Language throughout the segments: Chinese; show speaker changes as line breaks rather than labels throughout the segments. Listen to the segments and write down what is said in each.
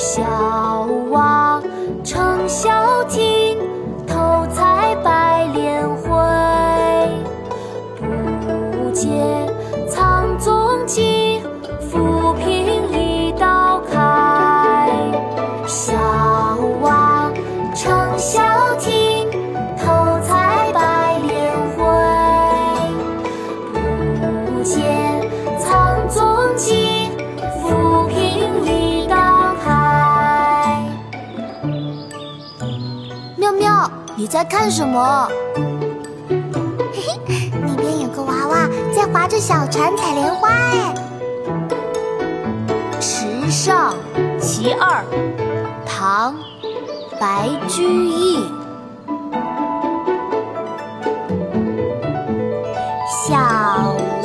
小娃撑小艇你在看什么？
嘿嘿那边有个娃娃在划着小船采莲花哎。
池上其二唐白居易。
小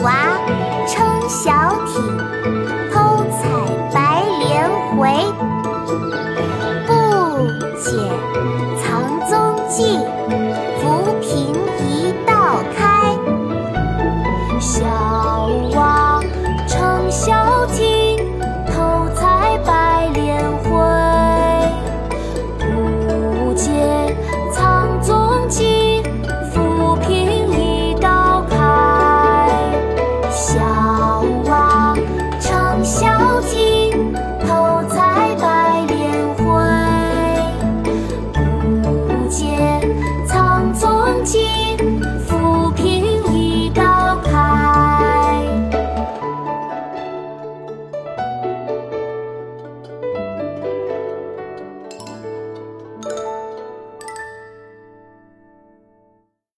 娃撑小艇偷采白莲回。
好哇